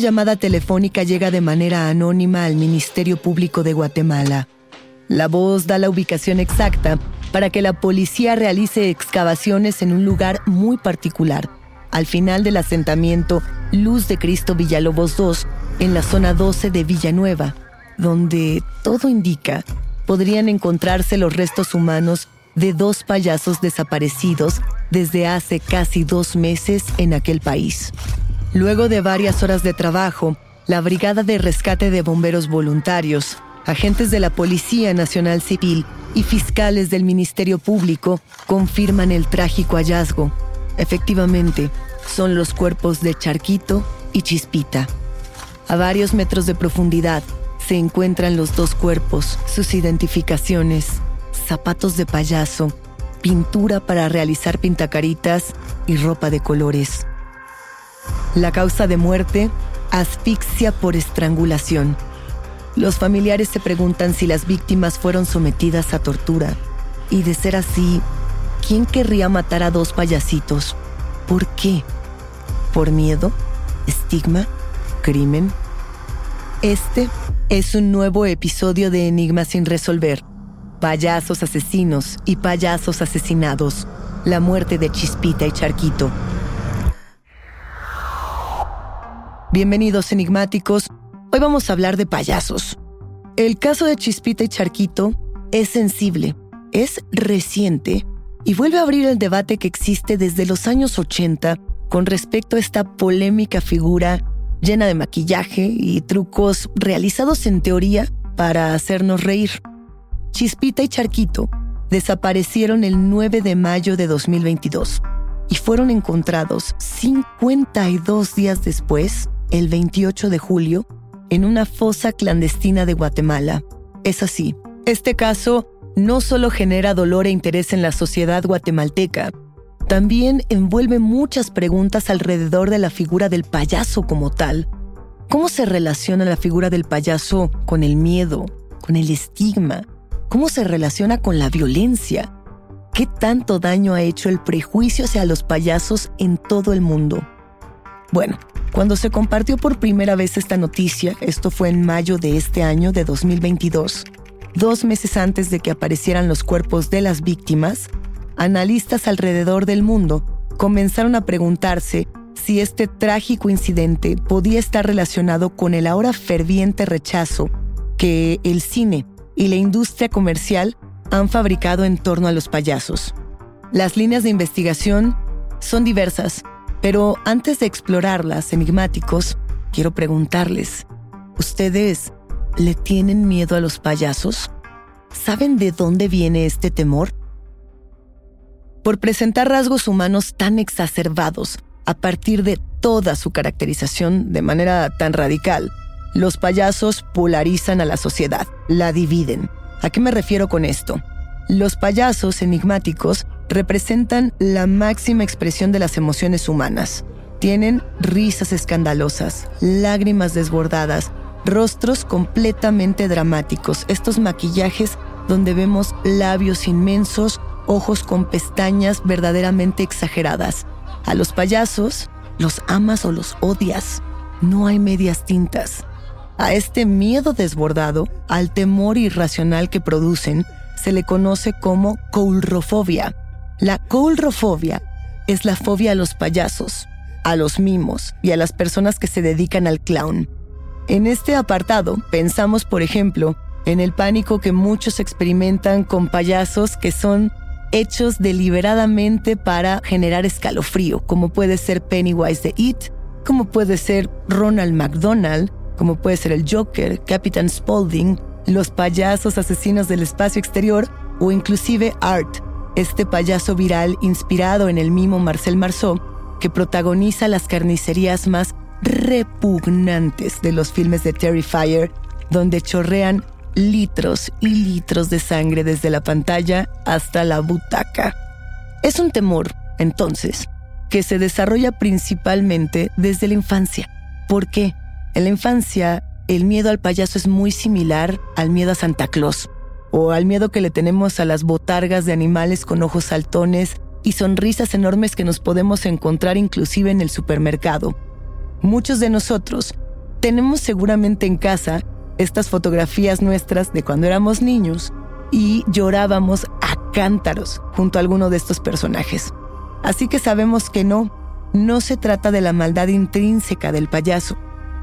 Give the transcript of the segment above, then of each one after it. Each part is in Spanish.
Llamada telefónica llega de manera anónima al Ministerio Público de Guatemala. La voz da la ubicación exacta para que la policía realice excavaciones en un lugar muy particular, al final del asentamiento Luz de Cristo Villalobos II, en la zona 12 de Villanueva, donde todo indica podrían encontrarse los restos humanos de dos payasos desaparecidos desde hace casi dos meses en aquel país. Luego de varias horas de trabajo, la Brigada de Rescate de Bomberos Voluntarios, agentes de la Policía Nacional Civil y fiscales del Ministerio Público confirman el trágico hallazgo. Efectivamente, son los cuerpos de Charquito y Chispita. A varios metros de profundidad se encuentran los dos cuerpos, sus identificaciones, zapatos de payaso, pintura para realizar pintacaritas y ropa de colores. La causa de muerte, asfixia por estrangulación. Los familiares se preguntan si las víctimas fueron sometidas a tortura. Y de ser así, ¿quién querría matar a dos payasitos? ¿Por qué? ¿Por miedo? ¿Estigma? ¿Crimen? Este es un nuevo episodio de Enigmas sin resolver. Payasos asesinos y payasos asesinados. La muerte de Chispita y Charquito. Bienvenidos enigmáticos. Hoy vamos a hablar de payasos. El caso de Chispita y Charquito es sensible, es reciente y vuelve a abrir el debate que existe desde los años 80 con respecto a esta polémica figura llena de maquillaje y trucos realizados en teoría para hacernos reír. Chispita y Charquito desaparecieron el 9 de mayo de 2022 y fueron encontrados 52 días después, el 28 de julio, en una fosa clandestina de Guatemala. Es así, este caso no solo genera dolor e interés en la sociedad guatemalteca, también envuelve muchas preguntas alrededor de la figura del payaso como tal. ¿Cómo se relaciona la figura del payaso con el miedo, con el estigma? ¿Cómo se relaciona con la violencia? ¿Qué tanto daño ha hecho el prejuicio hacia los payasos en todo el mundo? Bueno, cuando se compartió por primera vez esta noticia, esto fue en mayo de este año de 2022, dos meses antes de que aparecieran los cuerpos de las víctimas, analistas alrededor del mundo comenzaron a preguntarse si este trágico incidente podía estar relacionado con el ahora ferviente rechazo que el cine y la industria comercial han fabricado en torno a los payasos. Las líneas de investigación son diversas, pero antes de explorarlas, enigmáticos, quiero preguntarles, ¿ustedes le tienen miedo a los payasos? ¿Saben de dónde viene este temor? Por presentar rasgos humanos tan exacerbados a partir de toda su caracterización de manera tan radical, los payasos polarizan a la sociedad, la dividen. ¿A qué me refiero con esto? Los payasos enigmáticos representan la máxima expresión de las emociones humanas. Tienen risas escandalosas, lágrimas desbordadas, rostros completamente dramáticos, estos maquillajes donde vemos labios inmensos, ojos con pestañas verdaderamente exageradas. A los payasos los amas o los odias. No hay medias tintas. A este miedo desbordado, al temor irracional que producen, se le conoce como coulrofobia. La coulrofobia es la fobia a los payasos, a los mimos y a las personas que se dedican al clown. En este apartado pensamos, por ejemplo, en el pánico que muchos experimentan con payasos que son hechos deliberadamente para generar escalofrío, como puede ser Pennywise de It, como puede ser Ronald McDonald, como puede ser el Joker, Captain Spaulding, los payasos asesinos del espacio exterior o inclusive Art, este payaso viral inspirado en el mimo Marcel Marceau que protagoniza las carnicerías más repugnantes de los filmes de Terrifier, donde chorrean litros y litros de sangre desde la pantalla hasta la butaca. Es un temor, entonces, que se desarrolla principalmente desde la infancia. ¿Por qué? En la infancia, el miedo al payaso es muy similar al miedo a Santa Claus, o al miedo que le tenemos a las botargas de animales con ojos saltones y sonrisas enormes que nos podemos encontrar inclusive en el supermercado. Muchos de nosotros tenemos seguramente en casa estas fotografías nuestras de cuando éramos niños y llorábamos a cántaros junto a alguno de estos personajes. Así que sabemos que no, no se trata de la maldad intrínseca del payaso.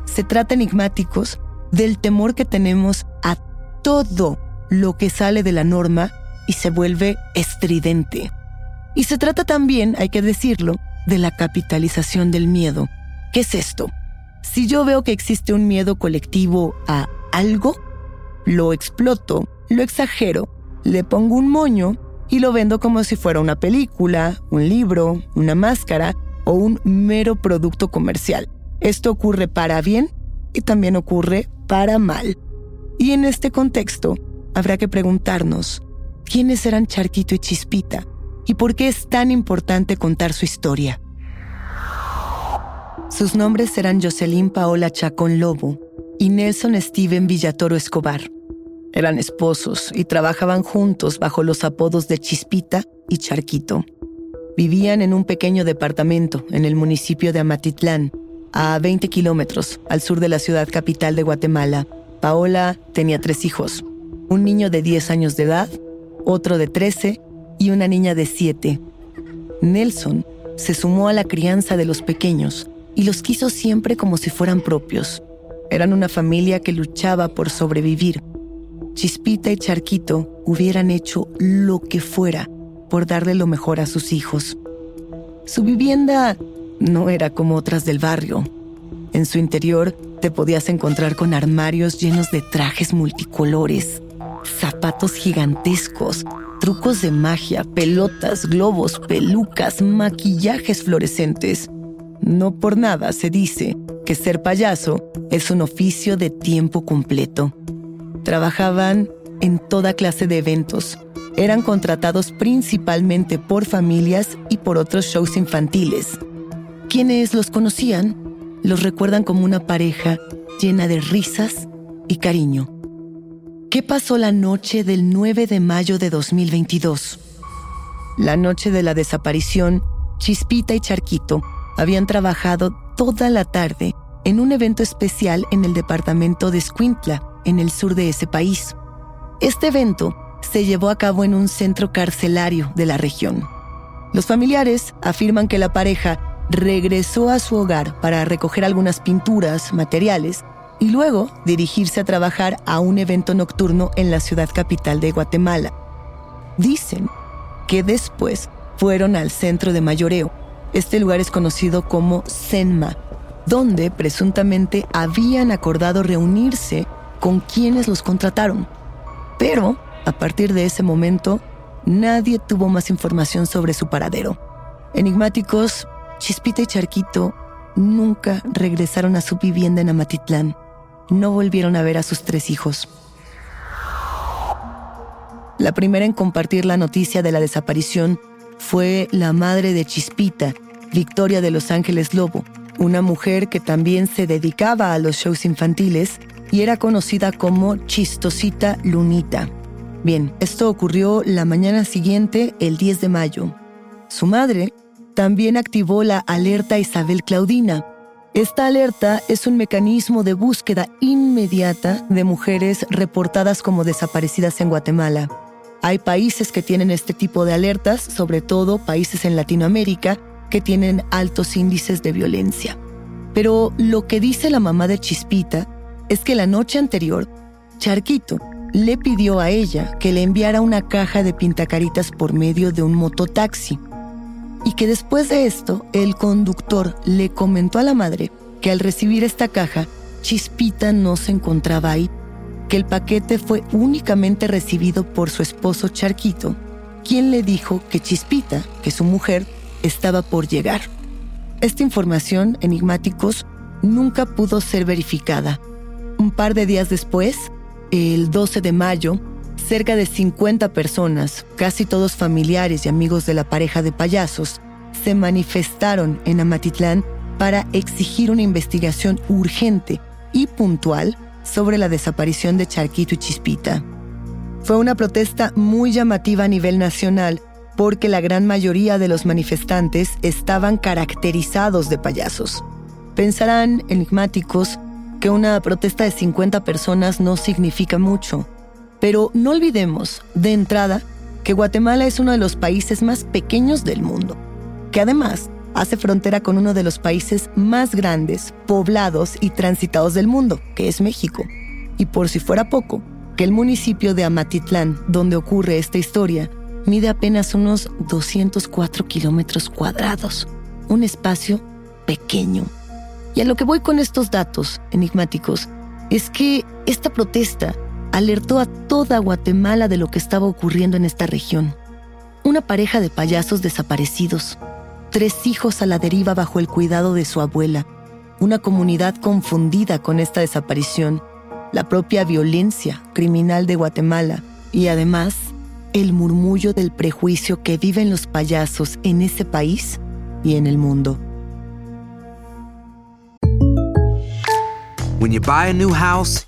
Se trata enigmáticos del temor que tenemos a todo lo que sale de la norma y se vuelve estridente. Y se trata también, hay que decirlo, de la capitalización del miedo. ¿Qué es esto? Si yo veo que existe un miedo colectivo a algo, lo exploto, lo exagero, le pongo un moño y lo vendo como si fuera una película, un libro, una máscara o un mero producto comercial. Esto ocurre para bien y también ocurre para mal. Y en este contexto, habrá que preguntarnos, ¿quiénes eran Charquito y Chispita? ¿Y por qué es tan importante contar su historia? Sus nombres eran Jocelyn Paola Chacón Lobo y Nelson Steven Villatoro Escobar. Eran esposos y trabajaban juntos bajo los apodos de Chispita y Charquito. Vivían en un pequeño departamento en el municipio de Amatitlán, a 20 kilómetros al sur de la ciudad capital de Guatemala. Paola tenía tres hijos, un niño de 10 años de edad, otro de 13 y una niña de 7. Nelson se sumó a la crianza de los pequeños y los quiso siempre como si fueran propios. Eran una familia que luchaba por sobrevivir. Chispita y Charquito hubieran hecho lo que fuera por darle lo mejor a sus hijos. Su vivienda no era como otras del barrio. En su interior te podías encontrar con armarios llenos de trajes multicolores, zapatos gigantescos, trucos de magia, pelotas, globos, pelucas, maquillajes fluorescentes. No por nada se dice que ser payaso es un oficio de tiempo completo. Trabajaban en toda clase de eventos. Eran contratados principalmente por familias y por otros shows infantiles. Quienes los conocían los recuerdan como una pareja llena de risas y cariño. ¿Qué pasó la noche del 9 de mayo de 2022? La noche de la desaparición, Chispita y Charquito habían trabajado toda la tarde en un evento especial en el departamento de Escuintla, en el sur de ese país. Este evento se llevó a cabo en un centro carcelario de la región. Los familiares afirman que la pareja regresó a su hogar para recoger algunas pinturas, materiales y luego dirigirse a trabajar a un evento nocturno en la ciudad capital de Guatemala. Dicen que después fueron al centro de mayoreo. Este lugar es conocido como Senma, donde presuntamente habían acordado reunirse con quienes los contrataron. Pero, a partir de ese momento, nadie tuvo más información sobre su paradero. Enigmáticos, Chispita y Charquito nunca regresaron a su vivienda en Amatitlán. No volvieron a ver a sus tres hijos. La primera en compartir la noticia de la desaparición fue la madre de Chispita, Victoria de Los Ángeles Lobo, una mujer que también se dedicaba a los shows infantiles y era conocida como Chistosita Lunita. Bien, esto ocurrió la mañana siguiente, el 10 de mayo. Su madre también activó la alerta Isabel Claudina. Esta alerta es un mecanismo de búsqueda inmediata de mujeres reportadas como desaparecidas en Guatemala. Hay países que tienen este tipo de alertas, sobre todo países en Latinoamérica, que tienen altos índices de violencia. Pero lo que dice la mamá de Chispita es que la noche anterior, Charquito le pidió a ella que le enviara una caja de pintacaritas por medio de un mototaxi. Y que después de esto, el conductor le comentó a la madre que al recibir esta caja, Chispita no se encontraba ahí, que el paquete fue únicamente recibido por su esposo Charquito, quien le dijo que Chispita, que su mujer, estaba por llegar. Esta información, enigmáticos, nunca pudo ser verificada. Un par de días después, el 12 de mayo, cerca de 50 personas, casi todos familiares y amigos de la pareja de payasos, se manifestaron en Amatitlán para exigir una investigación urgente y puntual sobre la desaparición de Charquito y Chispita. Fue una protesta muy llamativa a nivel nacional porque la gran mayoría de los manifestantes estaban caracterizados de payasos. Pensarán, enigmáticos, que una protesta de 50 personas no significa mucho, pero no olvidemos, de entrada, que Guatemala es uno de los países más pequeños del mundo, que además hace frontera con uno de los países más grandes, poblados y transitados del mundo, que es México. Y por si fuera poco, que el municipio de Amatitlán, donde ocurre esta historia, mide apenas unos 204 kilómetros cuadrados, un espacio pequeño. Y a lo que voy con estos datos enigmáticos es que esta protesta alertó a toda Guatemala de lo que estaba ocurriendo en esta región. Una pareja de payasos desaparecidos, tres hijos a la deriva bajo el cuidado de su abuela, una comunidad confundida con esta desaparición, la propia violencia criminal de Guatemala y además el murmullo del prejuicio que viven los payasos en ese país y en el mundo. A house,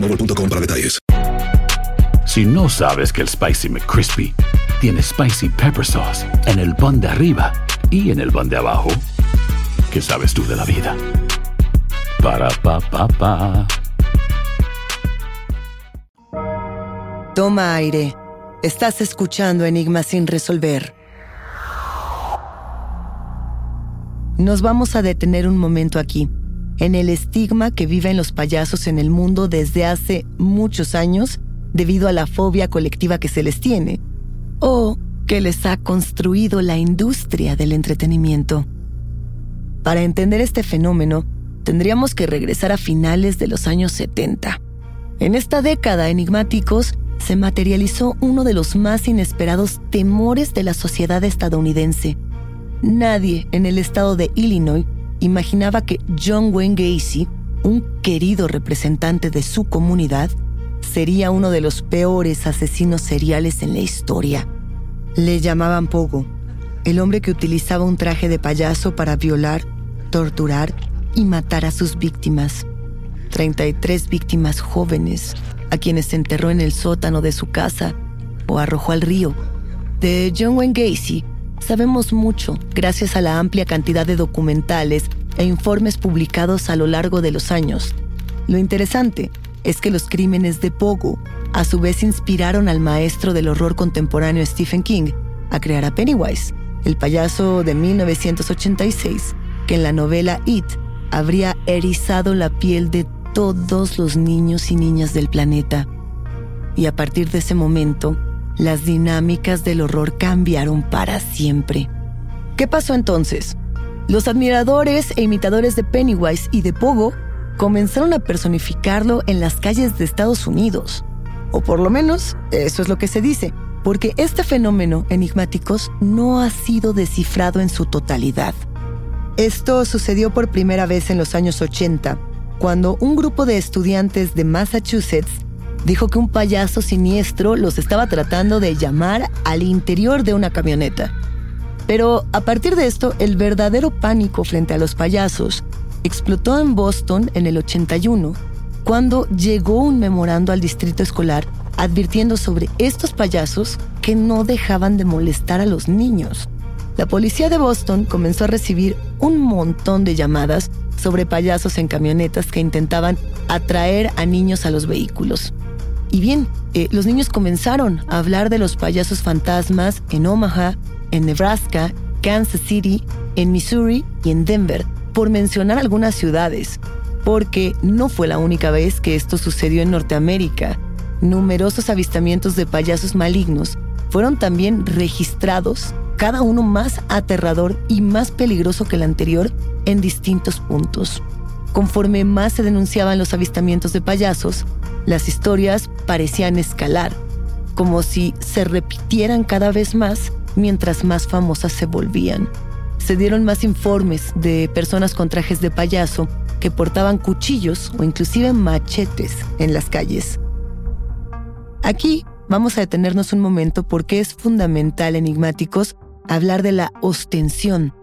boostmobile.com para detalles. Si no sabes que el Spicy McCrispy tiene Spicy Pepper Sauce en el pan de arriba y en el pan de abajo, ¿qué sabes tú de la vida? Para pa pa pa. Toma aire. Estás escuchando Enigma sin resolver. Nos vamos a detener un momento aquí, en el estigma que viven los payasos en el mundo desde hace muchos años debido a la fobia colectiva que se les tiene, o que les ha construido la industria del entretenimiento. Para entender este fenómeno, tendríamos que regresar a finales de los años 70. En esta década, enigmáticos se materializó uno de los más inesperados temores de la sociedad estadounidense. Nadie en el estado de Illinois imaginaba que John Wayne Gacy, un querido representante de su comunidad, sería uno de los peores asesinos seriales en la historia. Le llamaban Pogo, el hombre que utilizaba un traje de payaso para violar, torturar y matar a sus víctimas. 33 víctimas jóvenes a quienes enterró en el sótano de su casa o arrojó al río. De John Wayne Gacy sabemos mucho gracias a la amplia cantidad de documentales e informes publicados a lo largo de los años. Lo interesante es que los crímenes de Pogo a su vez inspiraron al maestro del horror contemporáneo Stephen King a crear a Pennywise, el payaso de 1986, que en la novela It habría erizado la piel de todos los niños y niñas del planeta. Y a partir de ese momento, las dinámicas del horror cambiaron para siempre. ¿Qué pasó entonces? Los admiradores e imitadores de Pennywise y de Pogo comenzaron a personificarlo en las calles de Estados Unidos. O por lo menos, eso es lo que se dice, porque este fenómeno enigmáticos no ha sido descifrado en su totalidad. Esto sucedió por primera vez en los años 80 cuando un grupo de estudiantes de Massachusetts dijo que un payaso siniestro los estaba tratando de llamar al interior de una camioneta. Pero a partir de esto, el verdadero pánico frente a los payasos explotó en Boston en el 81, cuando llegó un memorando al distrito escolar advirtiendo sobre estos payasos que no dejaban de molestar a los niños. La policía de Boston comenzó a recibir un montón de llamadas sobre payasos en camionetas que intentaban atraer a niños a los vehículos. Y bien, eh, los niños comenzaron a hablar de los payasos fantasmas en Omaha, en Nebraska, Kansas City, en Missouri y en Denver, por mencionar algunas ciudades, porque no fue la única vez que esto sucedió en Norteamérica. Numerosos avistamientos de payasos malignos fueron también registrados cada uno más aterrador y más peligroso que el anterior en distintos puntos. Conforme más se denunciaban los avistamientos de payasos, las historias parecían escalar, como si se repitieran cada vez más mientras más famosas se volvían. Se dieron más informes de personas con trajes de payaso que portaban cuchillos o inclusive machetes en las calles. Aquí vamos a detenernos un momento porque es fundamental, enigmáticos, hablar de la ostensión.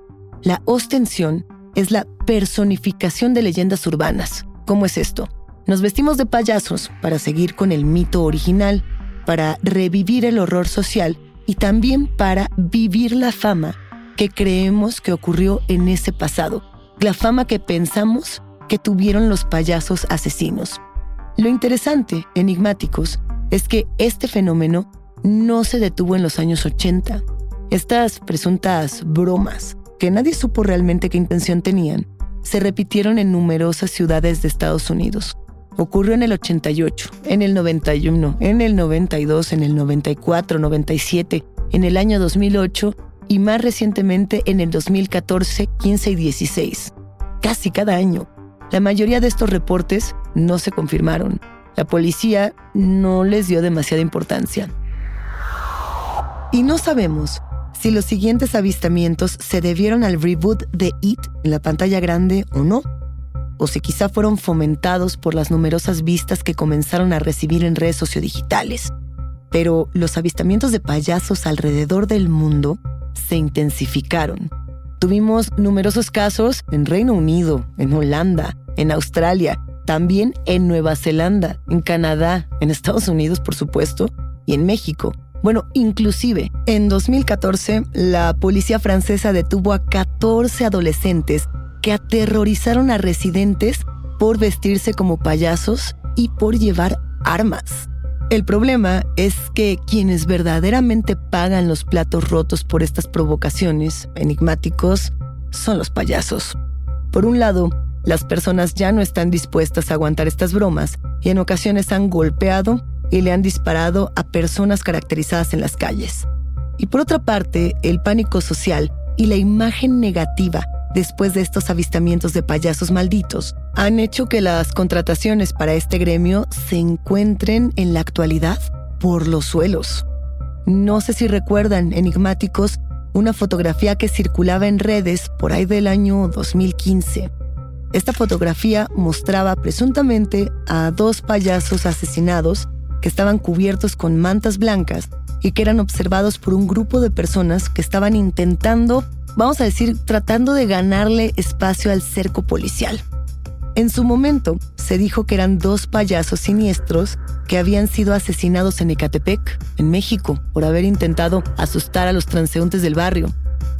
La ostensión es la personificación de leyendas urbanas. ¿Cómo es esto? Nos vestimos de payasos para seguir con el mito original, para revivir el horror social y también para vivir la fama que creemos que ocurrió en ese pasado, la fama que pensamos que tuvieron los payasos asesinos. Lo interesante, enigmáticos, es que este fenómeno no se detuvo en los años 80. Estas presuntas bromas, que nadie supo realmente qué intención tenían, se repitieron en numerosas ciudades de Estados Unidos. Ocurrió en el 88, en el 91, en el 92, en el 94, 97, en el año 2008 y más recientemente en el 2014, 15 y 16. Casi cada año. La mayoría de estos reportes no se confirmaron. La policía no les dio demasiada importancia. Y no sabemos si los siguientes avistamientos se debieron al reboot de It en la pantalla grande o no, o si quizá fueron fomentados por las numerosas vistas que comenzaron a recibir en redes sociodigitales. Pero los avistamientos de payasos alrededor del mundo se intensificaron. Tuvimos numerosos casos en Reino Unido, en Holanda, en Australia, también en Nueva Zelanda, en Canadá, en Estados Unidos, por supuesto, y en México. Bueno, inclusive, en 2014, la policía francesa detuvo a 14 adolescentes que aterrorizaron a residentes por vestirse como payasos y por llevar armas. El problema es que quienes verdaderamente pagan los platos rotos por estas provocaciones enigmáticos son los payasos. Por un lado, las personas ya no están dispuestas a aguantar estas bromas y en ocasiones han golpeado y le han disparado a personas caracterizadas en las calles. Y por otra parte, el pánico social y la imagen negativa después de estos avistamientos de payasos malditos han hecho que las contrataciones para este gremio se encuentren en la actualidad por los suelos. No sé si recuerdan, enigmáticos, una fotografía que circulaba en redes por ahí del año 2015. Esta fotografía mostraba presuntamente a dos payasos asesinados que estaban cubiertos con mantas blancas y que eran observados por un grupo de personas que estaban intentando vamos a decir, tratando de ganarle espacio al cerco policial. En su momento, se dijo que eran dos payasos siniestros que habían sido asesinados en Ecatepec, en México, por haber intentado asustar a los transeúntes del barrio.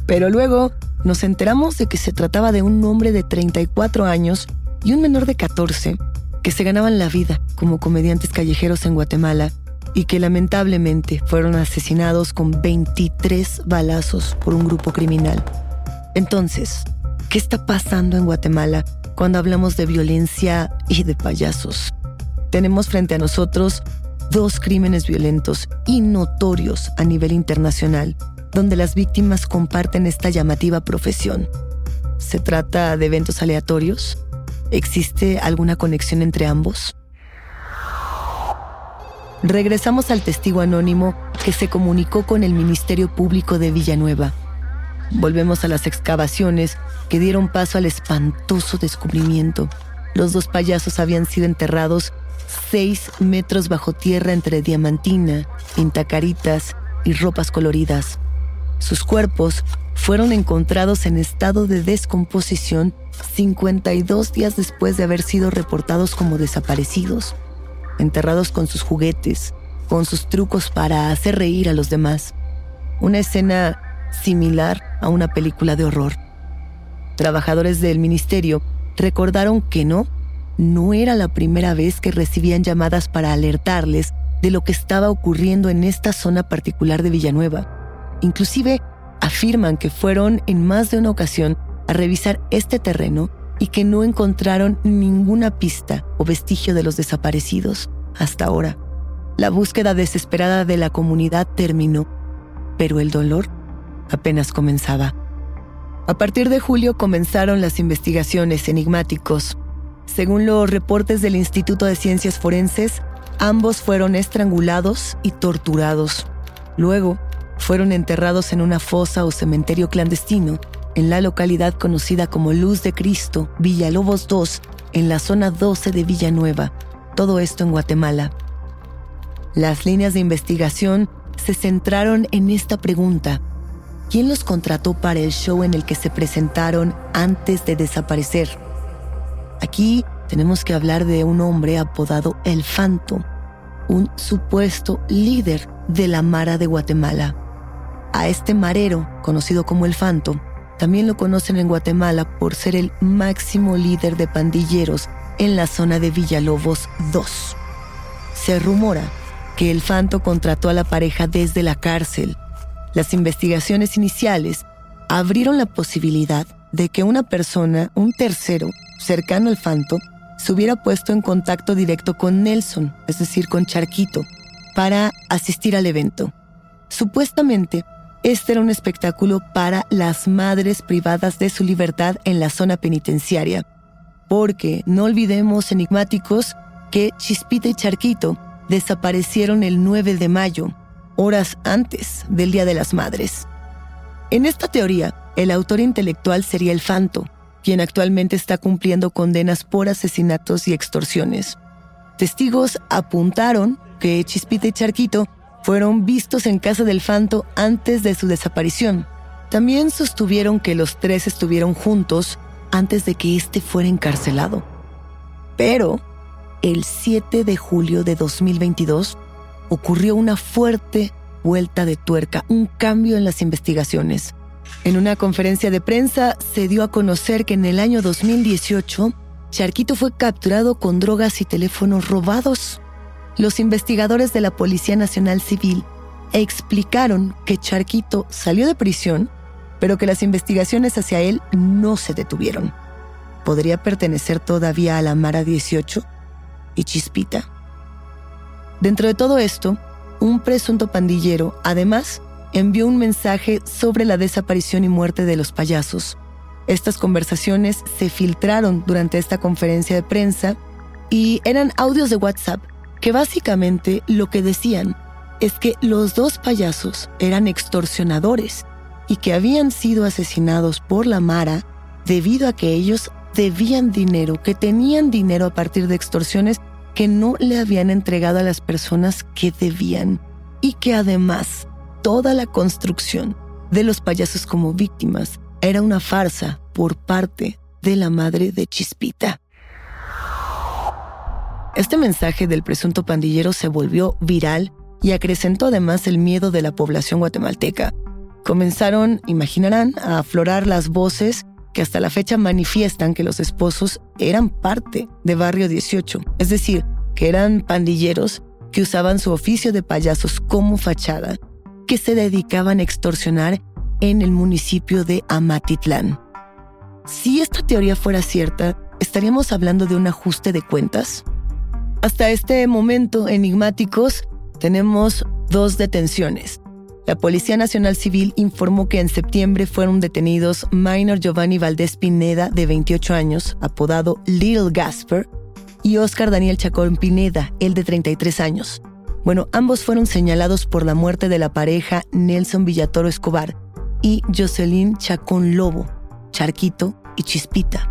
Pero luego nos enteramos de que se trataba de un hombre de 34 años y un menor de 14 que se ganaban la vida como comediantes callejeros en Guatemala y que lamentablemente fueron asesinados con 23 balazos por un grupo criminal. Entonces, ¿qué está pasando en Guatemala cuando hablamos de violencia y de payasos? Tenemos frente a nosotros dos crímenes violentos y notorios a nivel internacional, donde las víctimas comparten esta llamativa profesión. ¿Se trata de eventos aleatorios? ¿Existe alguna conexión entre ambos? regresamos al testigo anónimo que se comunicó con el Ministerio Público de Villanueva. Volvemos a las excavaciones que dieron paso al espantoso descubrimiento. Los dos payasos habían sido enterrados seis metros bajo tierra entre diamantina, pintacaritas y ropas coloridas. Sus cuerpos fueron encontrados en estado de descomposición 52 días después de haber sido reportados como desaparecidos enterrados con sus juguetes, con sus trucos para hacer reír a los demás. Una escena similar a una película de horror. Trabajadores del ministerio recordaron que no, no era la primera vez que recibían llamadas para alertarles de lo que estaba ocurriendo en esta zona particular de Villanueva. Inclusive afirman que fueron en más de una ocasión a revisar este terreno y que no encontraron ninguna pista o vestigio de los desaparecidos hasta ahora. La búsqueda desesperada de la comunidad terminó, pero el dolor apenas comenzaba. A partir de julio comenzaron las investigaciones enigmáticos. Según los reportes del Instituto de Ciencias Forenses, ambos fueron estrangulados y torturados. Luego, fueron enterrados en una fosa o cementerio clandestino en la localidad conocida como Luz de Cristo, Villalobos II, en la zona 12 de Villanueva, todo esto en Guatemala. Las líneas de investigación se centraron en esta pregunta. ¿Quién los contrató para el show en el que se presentaron antes de desaparecer? Aquí tenemos que hablar de un hombre apodado El Fanto, un supuesto líder de la Mara de Guatemala. A este marero, conocido como El Fanto, también lo conocen en Guatemala por ser el máximo líder de pandilleros en la zona de Villalobos 2. Se rumora que el Fanto contrató a la pareja desde la cárcel. Las investigaciones iniciales abrieron la posibilidad de que una persona, un tercero, cercano al Fanto, se hubiera puesto en contacto directo con Nelson, es decir, con Charquito, para asistir al evento. Supuestamente, este era un espectáculo para las madres privadas de su libertad en la zona penitenciaria. Porque no olvidemos, enigmáticos, que Chispita y Charquito desaparecieron el 9 de mayo, horas antes del Día de las Madres. En esta teoría, el autor intelectual sería el Fanto, quien actualmente está cumpliendo condenas por asesinatos y extorsiones. Testigos apuntaron que Chispita y Charquito fueron vistos en casa del Fanto antes de su desaparición. También sostuvieron que los tres estuvieron juntos antes de que éste fuera encarcelado. Pero el 7 de julio de 2022 ocurrió una fuerte vuelta de tuerca, un cambio en las investigaciones. En una conferencia de prensa se dio a conocer que en el año 2018, Charquito fue capturado con drogas y teléfonos robados. Los investigadores de la Policía Nacional Civil explicaron que Charquito salió de prisión, pero que las investigaciones hacia él no se detuvieron. ¿Podría pertenecer todavía a la Mara 18 y Chispita? Dentro de todo esto, un presunto pandillero, además, envió un mensaje sobre la desaparición y muerte de los payasos. Estas conversaciones se filtraron durante esta conferencia de prensa y eran audios de WhatsApp que básicamente lo que decían es que los dos payasos eran extorsionadores y que habían sido asesinados por la Mara debido a que ellos debían dinero, que tenían dinero a partir de extorsiones que no le habían entregado a las personas que debían y que además toda la construcción de los payasos como víctimas era una farsa por parte de la madre de Chispita. Este mensaje del presunto pandillero se volvió viral y acrecentó además el miedo de la población guatemalteca. Comenzaron, imaginarán, a aflorar las voces que hasta la fecha manifiestan que los esposos eran parte de Barrio 18, es decir, que eran pandilleros que usaban su oficio de payasos como fachada, que se dedicaban a extorsionar en el municipio de Amatitlán. Si esta teoría fuera cierta, ¿estaríamos hablando de un ajuste de cuentas? Hasta este momento, enigmáticos, tenemos dos detenciones. La Policía Nacional Civil informó que en septiembre fueron detenidos Minor Giovanni Valdés Pineda, de 28 años, apodado Little Gasper, y Oscar Daniel Chacón Pineda, el de 33 años. Bueno, ambos fueron señalados por la muerte de la pareja Nelson Villatoro Escobar y Jocelyn Chacón Lobo, Charquito y Chispita.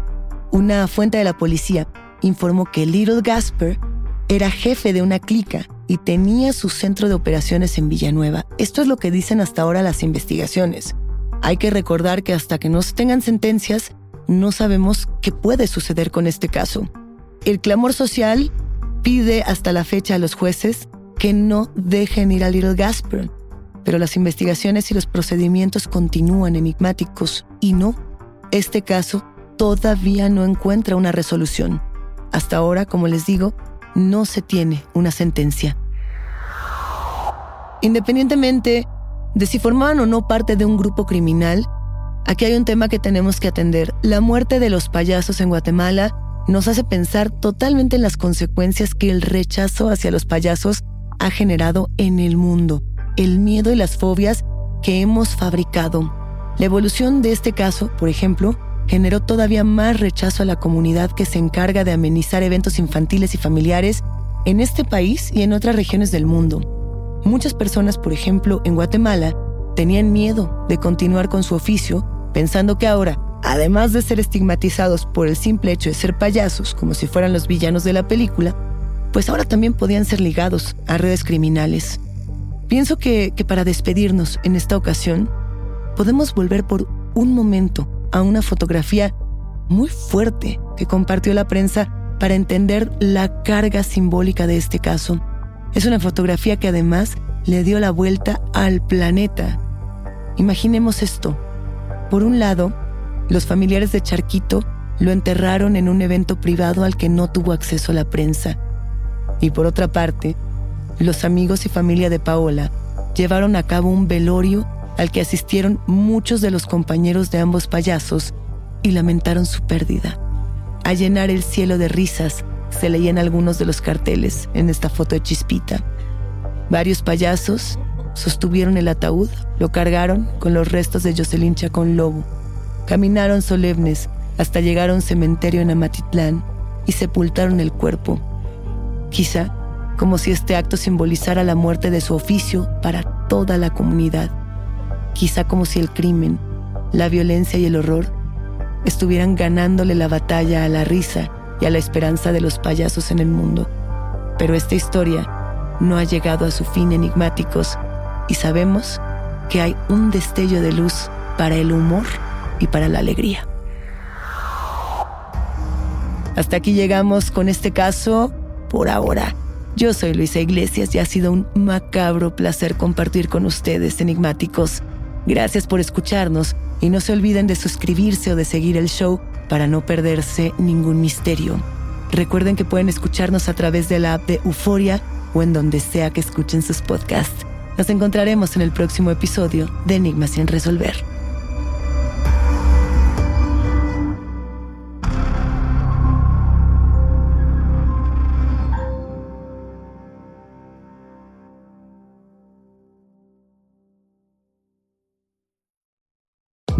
Una fuente de la policía informó que Little Gasper era jefe de una clica y tenía su centro de operaciones en Villanueva. Esto es lo que dicen hasta ahora las investigaciones. Hay que recordar que hasta que no se tengan sentencias, no sabemos qué puede suceder con este caso. El clamor social pide hasta la fecha a los jueces que no dejen ir a Little Gasper, pero las investigaciones y los procedimientos continúan enigmáticos y no, este caso todavía no encuentra una resolución. Hasta ahora, como les digo, no se tiene una sentencia. Independientemente de si formaban o no parte de un grupo criminal, aquí hay un tema que tenemos que atender. La muerte de los payasos en Guatemala nos hace pensar totalmente en las consecuencias que el rechazo hacia los payasos ha generado en el mundo, el miedo y las fobias que hemos fabricado. La evolución de este caso, por ejemplo, generó todavía más rechazo a la comunidad que se encarga de amenizar eventos infantiles y familiares en este país y en otras regiones del mundo. Muchas personas, por ejemplo, en Guatemala, tenían miedo de continuar con su oficio, pensando que ahora, además de ser estigmatizados por el simple hecho de ser payasos, como si fueran los villanos de la película, pues ahora también podían ser ligados a redes criminales. Pienso que, que para despedirnos en esta ocasión, podemos volver por un momento a una fotografía muy fuerte que compartió la prensa para entender la carga simbólica de este caso. Es una fotografía que además le dio la vuelta al planeta. Imaginemos esto. Por un lado, los familiares de Charquito lo enterraron en un evento privado al que no tuvo acceso la prensa. Y por otra parte, los amigos y familia de Paola llevaron a cabo un velorio al que asistieron muchos de los compañeros de ambos payasos y lamentaron su pérdida. A llenar el cielo de risas se leían algunos de los carteles en esta foto de Chispita. Varios payasos sostuvieron el ataúd, lo cargaron con los restos de Jocelyn Chacón Lobo. Caminaron solemnes hasta llegar a un cementerio en Amatitlán y sepultaron el cuerpo. Quizá como si este acto simbolizara la muerte de su oficio para toda la comunidad quizá como si el crimen, la violencia y el horror estuvieran ganándole la batalla a la risa y a la esperanza de los payasos en el mundo. Pero esta historia no ha llegado a su fin enigmáticos y sabemos que hay un destello de luz para el humor y para la alegría. Hasta aquí llegamos con este caso por ahora. Yo soy Luisa Iglesias y ha sido un macabro placer compartir con ustedes enigmáticos Gracias por escucharnos Y no se olviden de suscribirse o de seguir el show para no perderse ningún misterio. Recuerden que pueden escucharnos a través de la app de Euforia o en donde sea que escuchen sus podcasts. Nos encontraremos en el próximo episodio de Enigmas sin resolver.